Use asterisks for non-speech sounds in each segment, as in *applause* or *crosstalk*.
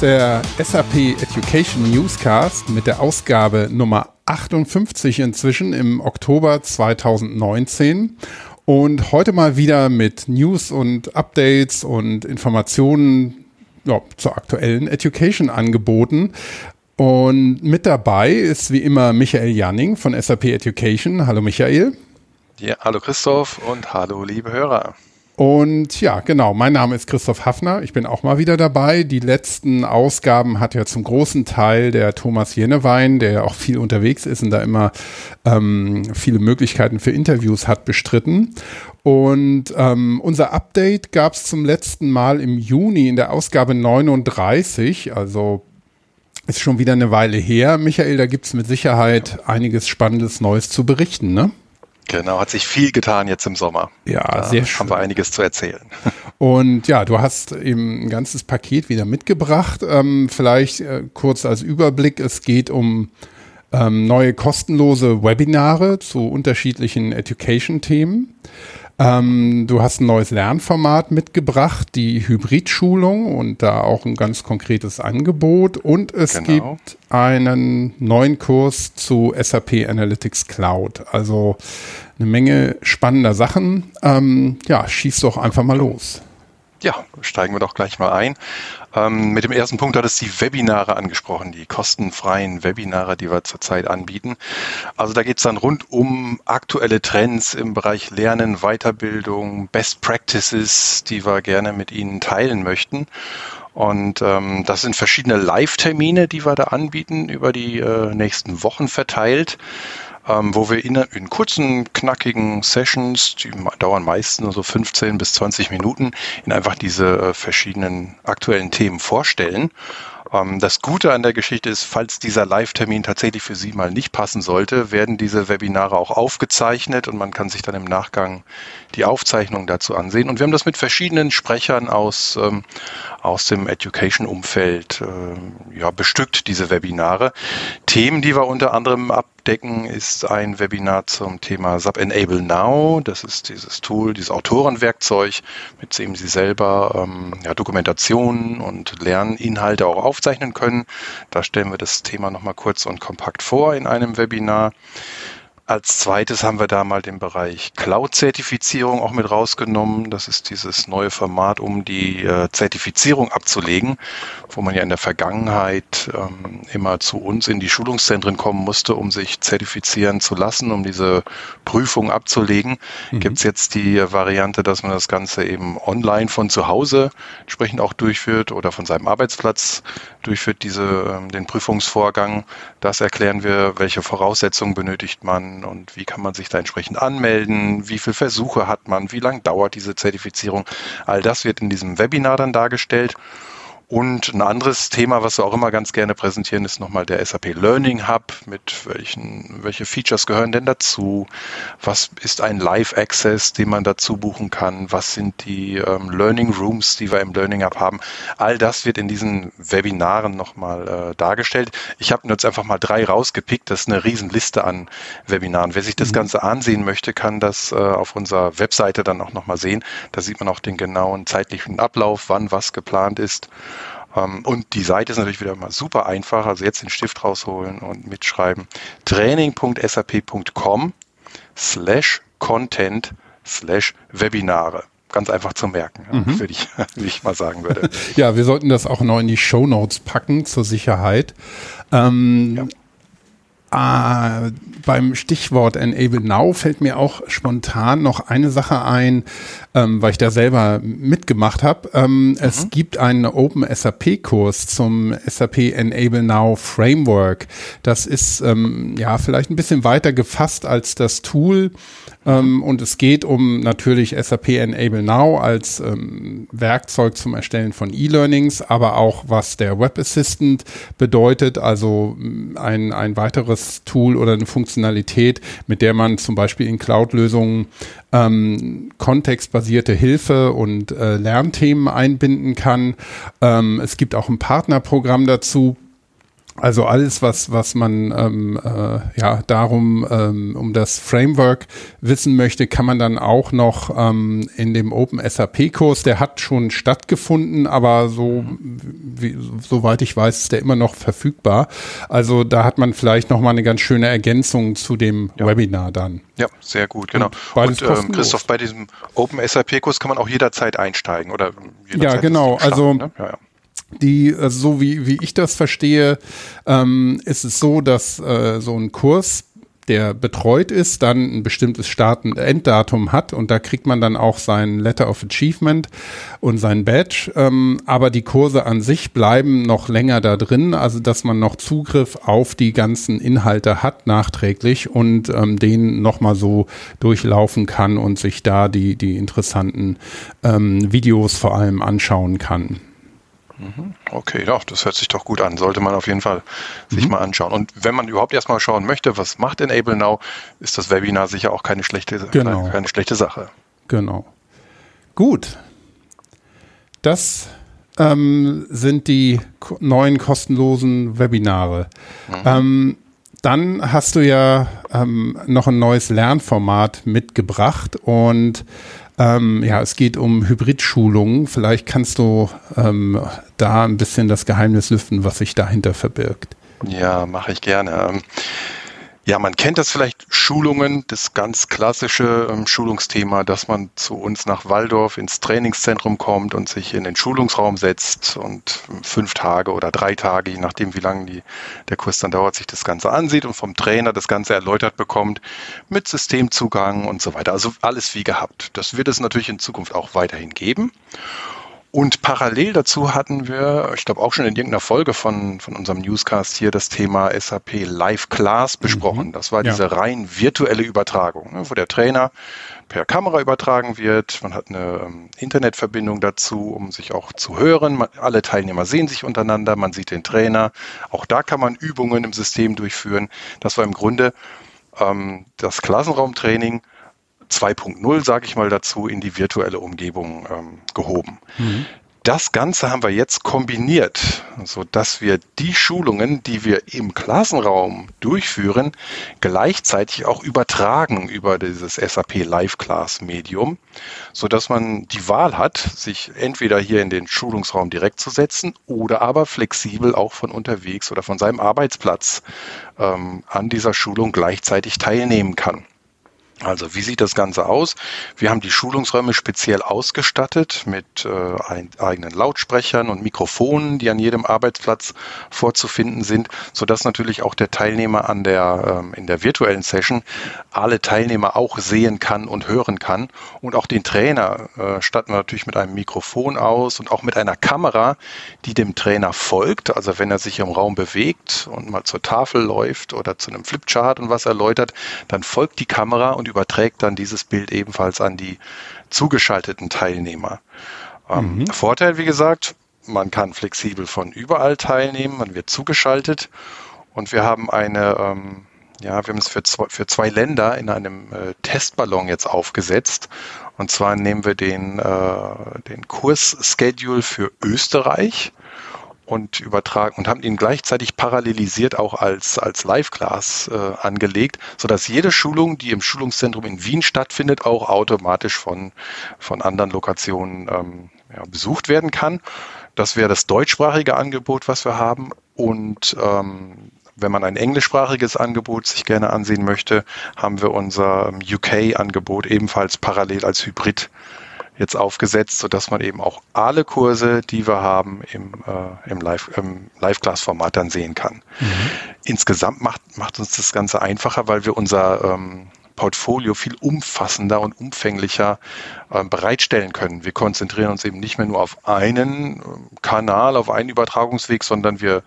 Der SAP Education Newscast mit der Ausgabe Nummer 58 inzwischen im Oktober 2019. Und heute mal wieder mit News und Updates und Informationen ja, zur aktuellen Education-Angeboten. Und mit dabei ist wie immer Michael Janning von SAP Education. Hallo Michael. Ja, hallo Christoph und hallo liebe Hörer. Und ja, genau, mein Name ist Christoph Hafner. Ich bin auch mal wieder dabei. Die letzten Ausgaben hat ja zum großen Teil der Thomas Jennewein, der ja auch viel unterwegs ist und da immer ähm, viele Möglichkeiten für Interviews hat, bestritten. Und ähm, unser Update gab es zum letzten Mal im Juni in der Ausgabe 39, also ist schon wieder eine Weile her. Michael, da gibt es mit Sicherheit einiges Spannendes Neues zu berichten, ne? Genau, hat sich viel getan jetzt im Sommer. Ja, da sehr schön. Haben wir einiges zu erzählen. *laughs* Und ja, du hast eben ein ganzes Paket wieder mitgebracht. Ähm, vielleicht äh, kurz als Überblick. Es geht um ähm, neue kostenlose Webinare zu unterschiedlichen Education-Themen. Ähm, du hast ein neues Lernformat mitgebracht, die Hybridschulung und da auch ein ganz konkretes Angebot. Und es genau. gibt einen neuen Kurs zu SAP Analytics Cloud. Also eine Menge spannender Sachen. Ähm, ja, schieß doch einfach mal los. Ja, steigen wir doch gleich mal ein. Ähm, mit dem ersten Punkt hat es die Webinare angesprochen, die kostenfreien Webinare, die wir zurzeit anbieten. Also da geht es dann rund um aktuelle Trends im Bereich Lernen, Weiterbildung, Best Practices, die wir gerne mit Ihnen teilen möchten. Und ähm, das sind verschiedene Live-Termine, die wir da anbieten, über die äh, nächsten Wochen verteilt ähm, wo wir in, in, kurzen, knackigen Sessions, die dauern meistens nur so 15 bis 20 Minuten, in einfach diese äh, verschiedenen aktuellen Themen vorstellen. Ähm, das Gute an der Geschichte ist, falls dieser Live-Termin tatsächlich für Sie mal nicht passen sollte, werden diese Webinare auch aufgezeichnet und man kann sich dann im Nachgang die Aufzeichnung dazu ansehen. Und wir haben das mit verschiedenen Sprechern aus, ähm, aus dem Education-Umfeld äh, ja, bestückt, diese Webinare. Themen, die wir unter anderem abdecken, ist ein Webinar zum Thema SAP Enable Now. Das ist dieses Tool, dieses Autorenwerkzeug, mit dem Sie selber ähm, ja, Dokumentationen und Lerninhalte auch aufzeichnen können. Da stellen wir das Thema nochmal kurz und kompakt vor in einem Webinar. Als zweites haben wir da mal den Bereich Cloud-Zertifizierung auch mit rausgenommen. Das ist dieses neue Format, um die äh, Zertifizierung abzulegen, wo man ja in der Vergangenheit ähm, immer zu uns in die Schulungszentren kommen musste, um sich zertifizieren zu lassen, um diese Prüfung abzulegen. Mhm. Gibt es jetzt die Variante, dass man das Ganze eben online von zu Hause entsprechend auch durchführt oder von seinem Arbeitsplatz durchführt, diese, ähm, den Prüfungsvorgang. Das erklären wir, welche Voraussetzungen benötigt man und wie kann man sich da entsprechend anmelden, wie viele Versuche hat man, wie lange dauert diese Zertifizierung. All das wird in diesem Webinar dann dargestellt. Und ein anderes Thema, was wir auch immer ganz gerne präsentieren, ist nochmal der SAP Learning Hub. Mit welchen, welche Features gehören denn dazu? Was ist ein Live Access, den man dazu buchen kann? Was sind die ähm, Learning Rooms, die wir im Learning Hub haben? All das wird in diesen Webinaren nochmal äh, dargestellt. Ich habe jetzt einfach mal drei rausgepickt. Das ist eine Riesenliste an Webinaren. Wer sich das mhm. Ganze ansehen möchte, kann das äh, auf unserer Webseite dann auch nochmal sehen. Da sieht man auch den genauen zeitlichen Ablauf, wann was geplant ist. Ähm, und die Seite ist natürlich wieder mal super einfach. Also jetzt den Stift rausholen und mitschreiben. training.sap.com slash content slash Webinare ganz einfach zu merken, mhm. würde ich, *laughs* wie ich mal sagen würde. *laughs* ja, wir sollten das auch noch in die Show Notes packen zur Sicherheit. Ähm, ja. Ah, beim Stichwort Enable Now fällt mir auch spontan noch eine Sache ein, ähm, weil ich da selber mitgemacht habe. Ähm, mhm. Es gibt einen Open SAP-Kurs zum SAP Enable Now Framework. Das ist ähm, ja vielleicht ein bisschen weiter gefasst als das Tool. Ähm, und es geht um natürlich SAP Enable Now als ähm, Werkzeug zum Erstellen von E-Learnings, aber auch was der Web Assistant bedeutet, also mm, ein, ein weiteres Tool oder eine Funktionalität, mit der man zum Beispiel in Cloud-Lösungen ähm, kontextbasierte Hilfe und äh, Lernthemen einbinden kann. Ähm, es gibt auch ein Partnerprogramm dazu Also alles, was, was man ähm, äh, ja darum ähm, um das Framework wissen möchte, kann man dann auch noch ähm, in dem Open SAP Kurs. Der hat schon stattgefunden, aber so wie, soweit ich weiß, ist der immer noch verfügbar. Also da hat man vielleicht noch mal eine ganz schöne Ergänzung zu dem ja. Webinar dann. Ja, sehr gut, genau. Und, und ähm, Christoph, bei diesem Open SAP Kurs kann man auch jederzeit einsteigen oder jederzeit Ja, genau. Also ne? ja, ja die, also so wie, wie ich das verstehe, ähm, ist es so, dass äh, so ein Kurs, der betreut ist, dann ein bestimmtes Start- und Enddatum hat und da kriegt man dann auch sein Letter of Achievement und sein Badge. Ähm, aber die Kurse an sich bleiben noch länger da drin, also dass man noch Zugriff auf die ganzen Inhalte hat nachträglich und ähm, den nochmal so durchlaufen kann und sich da die, die interessanten ähm, Videos vor allem anschauen kann. Mhm. Okay, doch, das hört sich doch gut an. Sollte man auf jeden Fall sich mhm. mal anschauen. Und wenn man überhaupt erstmal schauen möchte, was macht Enable Now, ist das Webinar sicher auch keine schlechte, genau. keine schlechte Sache. Genau. Gut. Das ähm, sind die neuen kostenlosen Webinare. Mhm. Ähm, dann hast du ja ähm, noch ein neues Lernformat mitgebracht und ähm, ja, es geht um Hybridschulungen. Vielleicht kannst du ähm, da ein bisschen das Geheimnis lüften, was sich dahinter verbirgt. Ja, mache ich gerne. Ähm, ja, man kennt das vielleicht Schulungen, das ganz klassische ähm, Schulungsthema, dass man zu uns nach Waldorf ins Trainingszentrum kommt und sich in den Schulungsraum setzt und fünf Tage oder drei Tage, je nachdem wie lange die, der Kurs dann dauert, sich das Ganze ansieht und vom Trainer das Ganze erläutert bekommt mit Systemzugang und so weiter. Also alles wie gehabt. Das wird es natürlich in Zukunft auch weiterhin geben. Und parallel dazu hatten wir, ich glaube auch schon in irgendeiner Folge von, von unserem Newscast hier das Thema SAP Live Class besprochen. Mhm. Das war diese ja. rein virtuelle Übertragung, ne, wo der Trainer per Kamera übertragen wird. Man hat eine ähm, Internetverbindung dazu, um sich auch zu hören. Man, alle Teilnehmer sehen sich untereinander, man sieht den Trainer. Auch da kann man Übungen im System durchführen. Das war im Grunde ähm, das Klassenraumtraining 2.0, sage ich mal dazu, in die virtuelle Umgebung ähm, gehoben. Mhm. Das Ganze haben wir jetzt kombiniert, so dass wir die Schulungen, die wir im Klassenraum durchführen, gleichzeitig auch übertragen über dieses SAP Live Class Medium, so dass man die Wahl hat, sich entweder hier in den Schulungsraum direkt zu setzen oder aber flexibel auch von unterwegs oder von seinem Arbeitsplatz ähm, an dieser Schulung gleichzeitig teilnehmen kann. Also wie sieht das Ganze aus? Wir haben die Schulungsräume speziell ausgestattet mit äh, eigenen Lautsprechern und Mikrofonen, die an jedem Arbeitsplatz vorzufinden sind, so dass natürlich auch der Teilnehmer an der ähm, in der virtuellen Session alle Teilnehmer auch sehen kann und hören kann und auch den Trainer äh, statten wir natürlich mit einem Mikrofon aus und auch mit einer Kamera, die dem Trainer folgt. Also wenn er sich im Raum bewegt und mal zur Tafel läuft oder zu einem Flipchart und was erläutert, dann folgt die Kamera und überträgt dann dieses Bild ebenfalls an die zugeschalteten Teilnehmer. Ähm, mhm. Vorteil, wie gesagt, man kann flexibel von überall teilnehmen, man wird zugeschaltet und wir haben eine, ähm, ja, wir haben es für zwei, für zwei Länder in einem äh, Testballon jetzt aufgesetzt. Und zwar nehmen wir den, äh, den Kursschedule für Österreich und übertragen und haben ihn gleichzeitig parallelisiert auch als, als Live-Class äh, angelegt, sodass jede Schulung, die im Schulungszentrum in Wien stattfindet, auch automatisch von, von anderen Lokationen ähm, ja, besucht werden kann. Das wäre das deutschsprachige Angebot, was wir haben. Und ähm, wenn man ein englischsprachiges Angebot sich gerne ansehen möchte, haben wir unser ähm, UK-Angebot ebenfalls parallel als Hybrid jetzt aufgesetzt, sodass man eben auch alle Kurse, die wir haben, im, äh, im Live-Class-Format dann sehen kann. Mhm. Insgesamt macht, macht uns das Ganze einfacher, weil wir unser ähm, Portfolio viel umfassender und umfänglicher äh, bereitstellen können. Wir konzentrieren uns eben nicht mehr nur auf einen äh, Kanal, auf einen Übertragungsweg, sondern wir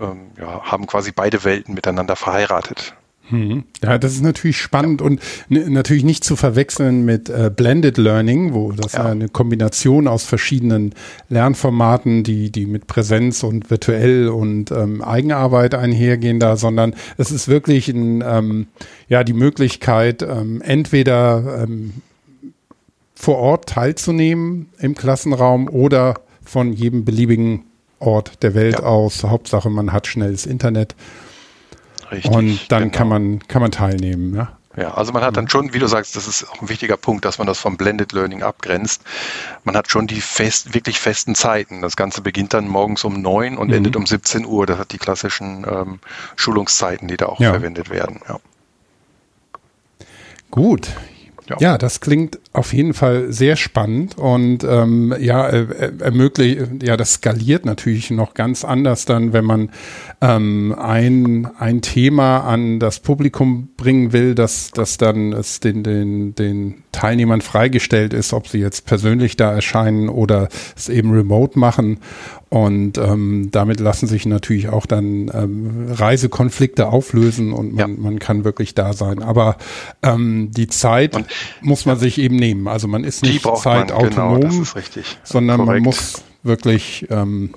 ähm, ja, haben quasi beide Welten miteinander verheiratet. Hm. Ja, das ist natürlich spannend ja. und natürlich nicht zu verwechseln mit äh, Blended Learning, wo das ja. eine Kombination aus verschiedenen Lernformaten, die, die mit Präsenz und virtuell und ähm, Eigenarbeit einhergehen da, sondern es ist wirklich ein, ähm, ja, die Möglichkeit, ähm, entweder ähm, vor Ort teilzunehmen im Klassenraum oder von jedem beliebigen Ort der Welt ja. aus. Hauptsache, man hat schnelles Internet. Richtig. Und dann genau. kann man kann man teilnehmen. Ja? Ja, also man hat dann schon, wie du sagst, das ist auch ein wichtiger Punkt, dass man das vom Blended Learning abgrenzt. Man hat schon die fest, wirklich festen Zeiten. Das Ganze beginnt dann morgens um neun und mhm. endet um 17 Uhr. Das hat die klassischen ähm, Schulungszeiten, die da auch ja. verwendet werden. Ja. Gut, ja. ja, das klingt auf jeden Fall sehr spannend und ähm, ja, ermöglicht, ja, das skaliert natürlich noch ganz anders dann, wenn man ähm, ein, ein Thema an das Publikum bringen will, dass, dass dann es den, den, den Teilnehmern freigestellt ist, ob sie jetzt persönlich da erscheinen oder es eben remote machen. Und ähm, damit lassen sich natürlich auch dann ähm, Reisekonflikte auflösen und man, ja. man kann wirklich da sein. Aber ähm, die Zeit und, muss man ja. sich eben nehmen. Also man ist nicht zeitautonom, genau, sondern Korrekt. man muss wirklich ähm,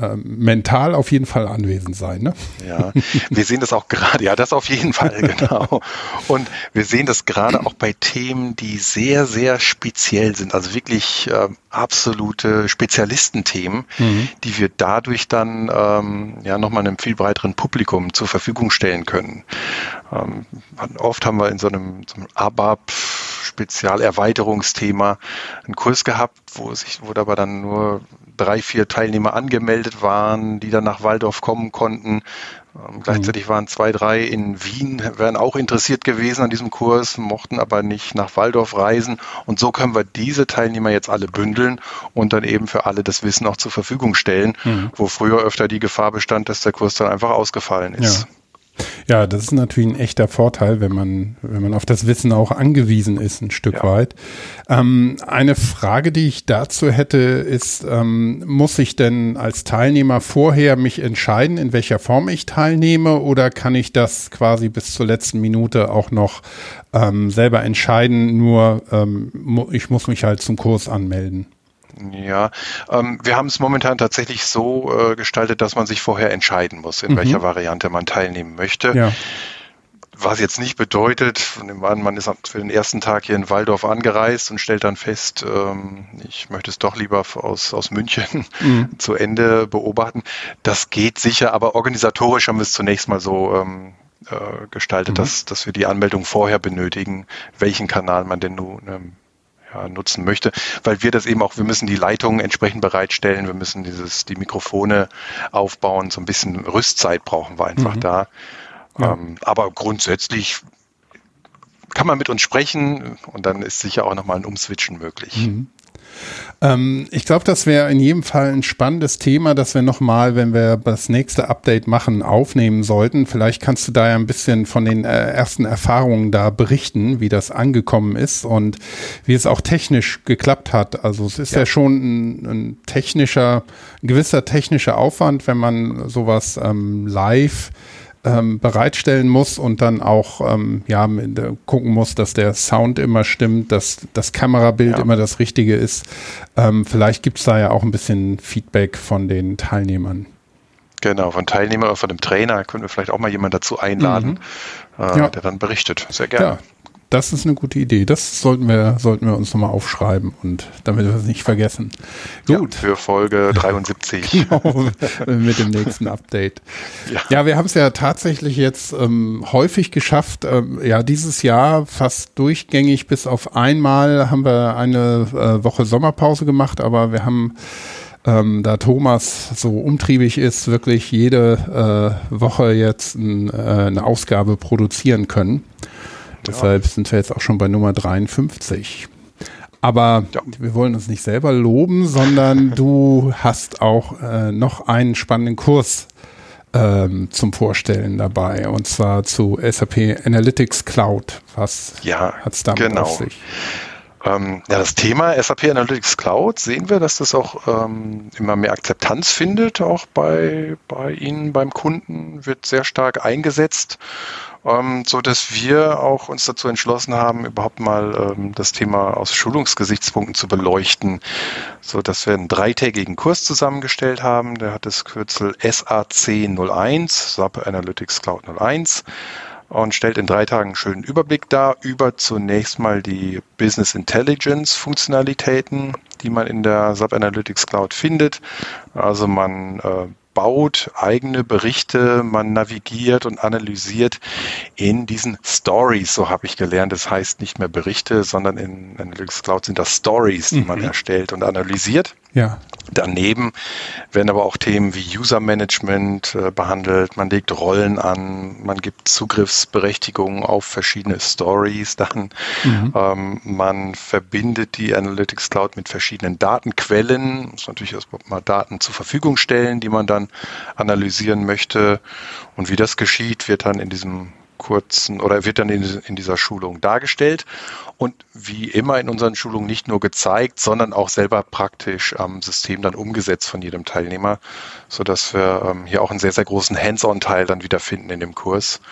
ähm, mental auf jeden Fall anwesend sein. Ne? Ja, wir sehen das auch gerade, ja, das auf jeden Fall, *laughs* genau. Und wir sehen das gerade auch bei Themen, die sehr, sehr speziell sind, also wirklich äh, absolute Spezialistenthemen, mhm. die wir dadurch dann ähm, ja nochmal einem viel breiteren Publikum zur Verfügung stellen können. Ähm, oft haben wir in so einem, so einem ABAP Spezialerweiterungsthema einen Kurs gehabt, wo sich, wo dabei dann nur drei, vier Teilnehmer angemeldet waren, die dann nach Waldorf kommen konnten. Ähm, gleichzeitig waren zwei, drei in Wien, wären auch interessiert gewesen an diesem Kurs, mochten aber nicht nach Waldorf reisen. Und so können wir diese Teilnehmer jetzt alle bündeln und dann eben für alle das Wissen auch zur Verfügung stellen, mhm. wo früher öfter die Gefahr bestand, dass der Kurs dann einfach ausgefallen ist. Ja. Ja, das ist natürlich ein echter Vorteil, wenn man, wenn man auf das Wissen auch angewiesen ist, ein Stück ja. weit. Ähm, eine Frage, die ich dazu hätte, ist, ähm, muss ich denn als Teilnehmer vorher mich entscheiden, in welcher Form ich teilnehme, oder kann ich das quasi bis zur letzten Minute auch noch ähm, selber entscheiden? Nur ähm, ich muss mich halt zum Kurs anmelden. Ja, ähm, wir haben es momentan tatsächlich so äh, gestaltet, dass man sich vorher entscheiden muss, in mhm. welcher Variante man teilnehmen möchte. Ja. Was jetzt nicht bedeutet, man ist für den ersten Tag hier in Waldorf angereist und stellt dann fest, ähm, ich möchte es doch lieber aus, aus München mhm. *laughs* zu Ende beobachten. Das geht sicher, aber organisatorisch haben wir es zunächst mal so ähm, äh, gestaltet, mhm. dass, dass wir die Anmeldung vorher benötigen, welchen Kanal man denn nun ähm, ja, nutzen möchte, weil wir das eben auch, wir müssen die Leitungen entsprechend bereitstellen, wir müssen dieses, die Mikrofone aufbauen, so ein bisschen Rüstzeit brauchen wir einfach mhm. da. Ja. Ähm, aber grundsätzlich kann man mit uns sprechen und dann ist sicher auch nochmal ein Umswitchen möglich. Mhm. Ähm, ich glaube, das wäre in jedem Fall ein spannendes Thema, das wir nochmal, wenn wir das nächste Update machen, aufnehmen sollten. Vielleicht kannst du da ja ein bisschen von den äh, ersten Erfahrungen da berichten, wie das angekommen ist und wie es auch technisch geklappt hat. Also es ist ja, ja schon ein, ein, technischer, ein gewisser technischer Aufwand, wenn man sowas ähm, live ähm, bereitstellen muss und dann auch ähm, ja, gucken muss, dass der Sound immer stimmt, dass das Kamerabild ja. immer das Richtige ist. Ähm, vielleicht gibt es da ja auch ein bisschen Feedback von den Teilnehmern. Genau, von Teilnehmern oder von dem Trainer können wir vielleicht auch mal jemanden dazu einladen, mhm. äh, ja. der dann berichtet. Sehr gerne. Ja, das ist eine gute Idee. Das sollten wir, sollten wir uns nochmal aufschreiben und damit wir es nicht vergessen. Gut. Ja, für Folge *laughs* 73. genau, mit dem nächsten Update. Ja, ja wir haben es ja tatsächlich jetzt ähm, häufig geschafft. Ähm, ja, dieses Jahr fast durchgängig bis auf einmal haben wir eine äh, Woche Sommerpause gemacht, aber wir haben ähm, da Thomas so umtriebig ist, wirklich jede äh, Woche jetzt ein, äh, eine Ausgabe produzieren können. Deshalb sind wir jetzt auch schon bei Nummer 53. Aber ja. wir wollen uns nicht selber loben, sondern *laughs* du hast auch äh, noch einen spannenden Kurs ähm, zum Vorstellen dabei und zwar zu SAP Analytics Cloud. Was ja, hat es damit genau. auf sich? Ähm, ja, das Thema SAP Analytics Cloud sehen wir, dass das auch ähm, immer mehr Akzeptanz findet, auch bei, bei Ihnen, beim Kunden, wird sehr stark eingesetzt ähm, so dass wir auch uns dazu entschlossen haben, überhaupt mal ähm, das Thema aus Schulungsgesichtspunkten zu beleuchten, so dass wir einen dreitägigen Kurs zusammengestellt haben. Der hat das Kürzel SAC 01, SAP Analytics Cloud 01. und stellt in drei Tagen einen schönen Überblick dar über zunächst mal die Business Intelligence Funktionalitäten, die man in der SAP Analytics Cloud findet. Also man äh, baut eigene Berichte, man navigiert und analysiert in diesen Stories, so habe ich gelernt. Das heißt nicht mehr Berichte, sondern in Analytics Cloud sind das Stories, die mhm. man erstellt und analysiert. Ja. Daneben werden aber auch Themen wie User Management äh, behandelt. Man legt Rollen an, man gibt Zugriffsberechtigungen auf verschiedene Stories. Dann mhm. ähm, man verbindet die Analytics Cloud mit verschiedenen Datenquellen. Muss natürlich erstmal mal Daten zur Verfügung stellen, die man dann analysieren möchte. Und wie das geschieht, wird dann in diesem kurzen oder wird dann in, in, dieser Schulung dargestellt und wie immer in unseren Schulungen nicht nur gezeigt, sondern auch selber praktisch am System dann umgesetzt von jedem Teilnehmer, so dass wir ähm, hier auch einen sehr, sehr großen Hands-on-Teil dann wieder finden in dem Kurs.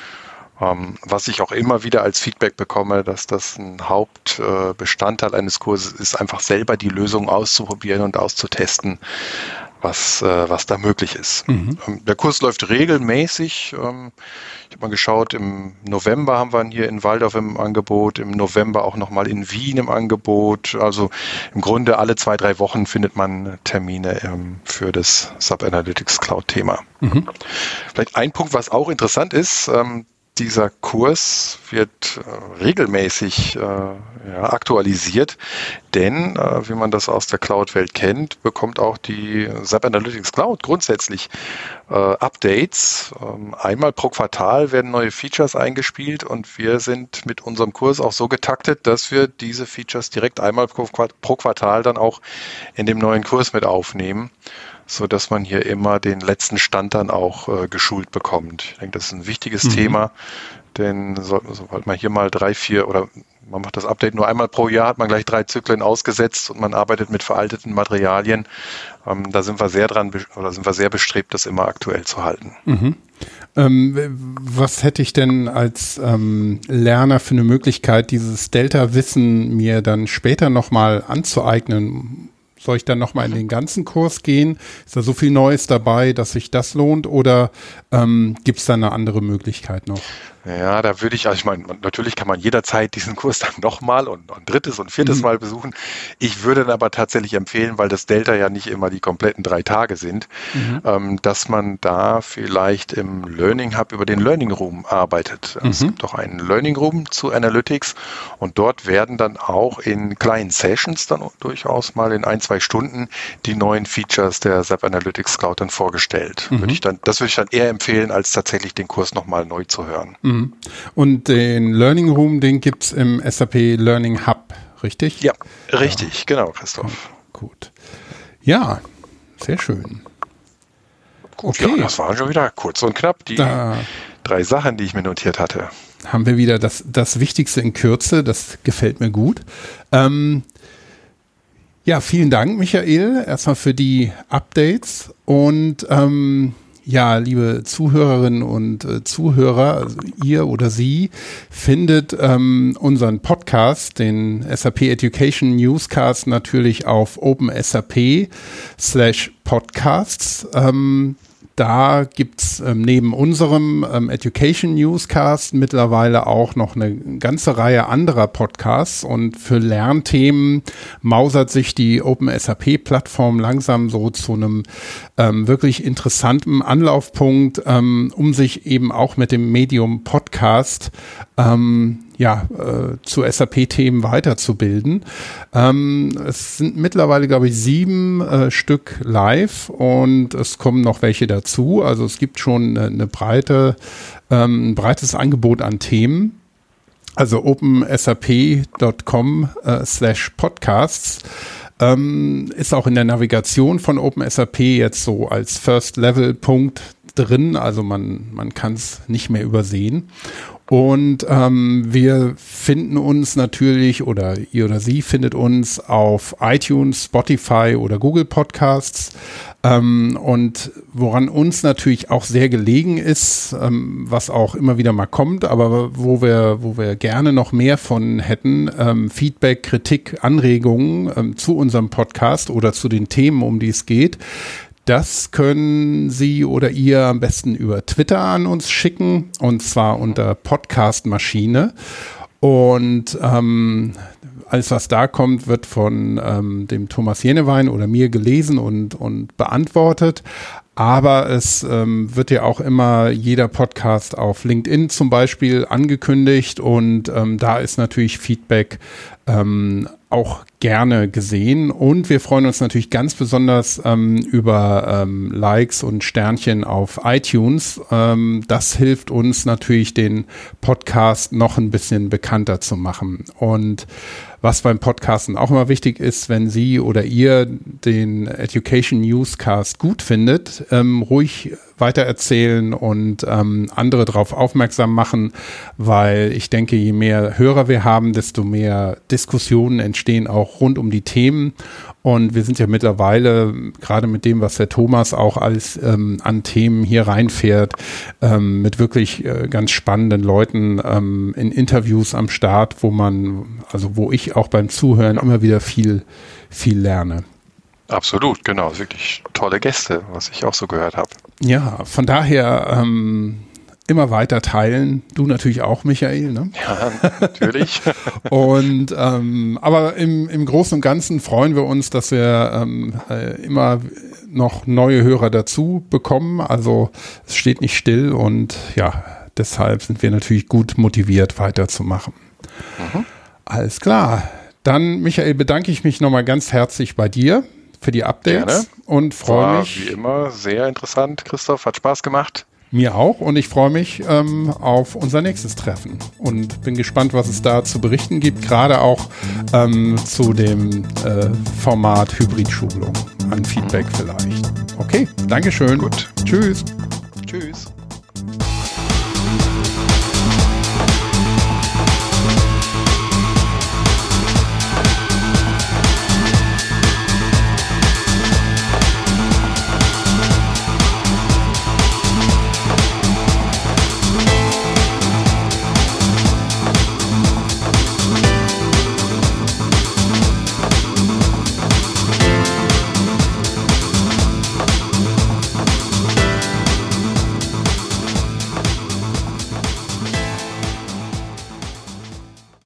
Ähm, was ich auch immer wieder als Feedback bekomme, dass das ein Hauptbestandteil äh, eines Kurses ist, einfach selber die Lösung auszuprobieren und auszutesten was, äh, was da möglich ist. Mhm. Ähm, der Kurs läuft regelmäßig. Ähm, ich habe mal geschaut, im November haben wir ihn hier in Waldorf im Angebot, im November auch nochmal in Wien im Angebot. Also im Grunde alle zwei, drei Wochen findet man Termine ähm, für das Sub Analytics Cloud Thema. Mhm. Vielleicht ein Punkt, was auch interessant ist, ähm, dieser Kurs wird äh, regelmäßig äh, ja, aktualisiert, denn äh, wie man das aus der Cloud-Welt kennt, bekommt auch die SAP Analytics Cloud grundsätzlich äh, Updates. Ähm, einmal pro Quartal werden neue Features eingespielt und wir sind mit unserem Kurs auch so getaktet, dass wir diese Features direkt einmal pro, pro Quartal dann auch in dem neuen Kurs mit aufnehmen so dass man hier immer den letzten Stand dann auch äh, geschult bekommt. Ich denke, das ist ein wichtiges mhm. Thema, denn so, sobald man hier mal drei, vier oder man macht das Update nur einmal pro Jahr, hat man gleich drei Zyklen ausgesetzt und man arbeitet mit veralteten Materialien. Ähm, da sind wir sehr dran oder sind wir sehr bestrebt, das immer aktuell zu halten. Mhm. Ähm, was hätte ich denn als ähm, Lerner für eine Möglichkeit, dieses Delta-Wissen mir dann später nochmal anzueignen? Soll ich dann nochmal in den ganzen Kurs gehen? Ist da so viel Neues dabei, dass sich das lohnt? Oder ähm, gibt es da eine andere Möglichkeit noch? Ja, da würde ich, also ich meine, natürlich kann man jederzeit diesen *laughs* Kurs dann nochmal und ein drittes und viertes mhm. Mal besuchen. Ich würde dann aber tatsächlich empfehlen, weil das Delta ja nicht immer die kompletten drei Tage sind, mhm. ähm, dass man da vielleicht im Learning Hub über den Learning Room arbeitet. Mhm. Es gibt auch einen Learning Room zu Analytics und dort werden dann auch in kleinen Sessions dann durchaus mal in ein, zwei Stunden die neuen Features der SAP Analytics Cloud dann vorgestellt. Mhm. Würde ich dann, das würde ich dann eher empfehlen, als tatsächlich den Kurs nochmal neu zu hören. Mhm. Und den Learning Room, den gibt es im SAP Learning Hub, richtig? Ja, richtig, ja. genau, Christoph. Gut. Ja, sehr schön. Gut, okay. ja, das waren schon wieder kurz und knapp die da drei Sachen, die ich mir notiert hatte. Haben wir wieder das, das Wichtigste in Kürze, das gefällt mir gut. Ähm, ja, vielen Dank, Michael, erstmal für die Updates und ähm, ja, liebe Zuhörerinnen und äh, Zuhörer, also ihr oder sie findet ähm, unseren Podcast, den SAP Education Newscast, natürlich auf OpenSAP slash Podcasts. Ähm, da gibt's ähm, neben unserem ähm, Education Newscast mittlerweile auch noch eine ganze Reihe anderer Podcasts. Und für Lernthemen mausert sich die OpenSAP-Plattform langsam so zu einem ähm, wirklich interessanten Anlaufpunkt, ähm, um sich eben auch mit dem Medium Podcast ähm, ja, äh, zu SAP-Themen weiterzubilden. Ähm, es sind mittlerweile, glaube ich, sieben äh, Stück live und es kommen noch welche dazu. Also es gibt schon eine, eine breite, ähm, ein breites Angebot an Themen. Also opensap.com äh, slash podcasts. Ähm, ist auch in der Navigation von OpenSAP jetzt so als First-Level-Punkt drin, also man, man kann es nicht mehr übersehen. Und ähm, wir finden uns natürlich oder ihr oder sie findet uns auf iTunes, Spotify oder Google Podcasts. Ähm, und woran uns natürlich auch sehr gelegen ist, ähm, was auch immer wieder mal kommt, aber wo wir, wo wir gerne noch mehr von hätten, ähm, Feedback, Kritik, Anregungen ähm, zu unserem Podcast oder zu den Themen, um die es geht Das können Sie oder ihr am besten über Twitter an uns schicken und zwar unter Podcast Maschine. Und ähm, alles, was da kommt, wird von ähm, dem Thomas Jenewein oder mir gelesen und, und beantwortet. Aber es ähm, wird ja auch immer jeder Podcast auf LinkedIn zum Beispiel angekündigt und ähm, da ist natürlich Feedback ähm, auch gerne gesehen. Und wir freuen uns natürlich ganz besonders ähm, über ähm, Likes und Sternchen auf iTunes. Ähm, das hilft uns natürlich, den Podcast noch ein bisschen bekannter zu machen. Und was beim Podcasten auch immer wichtig ist, wenn Sie oder ihr den Education Newscast gut findet, ähm, ruhig weitererzählen und ähm, andere darauf aufmerksam machen, weil ich denke, je mehr Hörer wir haben, desto mehr Diskussionen entstehen auch rund um die Themen. Und wir sind ja mittlerweile, gerade mit dem, was der Thomas auch als ähm, an Themen hier reinfährt, ähm, mit wirklich äh, ganz spannenden Leuten ähm, in Interviews am Start, wo man, also wo ich auch beim Zuhören immer wieder viel, viel lerne. Absolut, genau. Wirklich tolle Gäste, was ich auch so gehört habe. Ja, von daher ähm, immer weiter teilen. Du natürlich auch, Michael. Ne? Ja, natürlich. *laughs* und ähm, aber im, im Großen und Ganzen freuen wir uns, dass wir ähm, äh, immer noch neue Hörer dazu bekommen. Also es steht nicht still und ja, deshalb sind wir natürlich gut motiviert, weiterzumachen. Mhm. Alles klar. Dann, Michael, bedanke ich mich nochmal ganz herzlich bei dir für die Updates Gerne. und freue mich. Wie immer sehr interessant, Christoph, hat Spaß gemacht. Mir auch und ich freue mich ähm, auf unser nächstes Treffen und bin gespannt, was es da zu berichten gibt, gerade auch ähm, zu dem äh, Format Hybrid-Schulung an Feedback vielleicht. Okay, Dankeschön. Gut. Tschüss. Tschüss.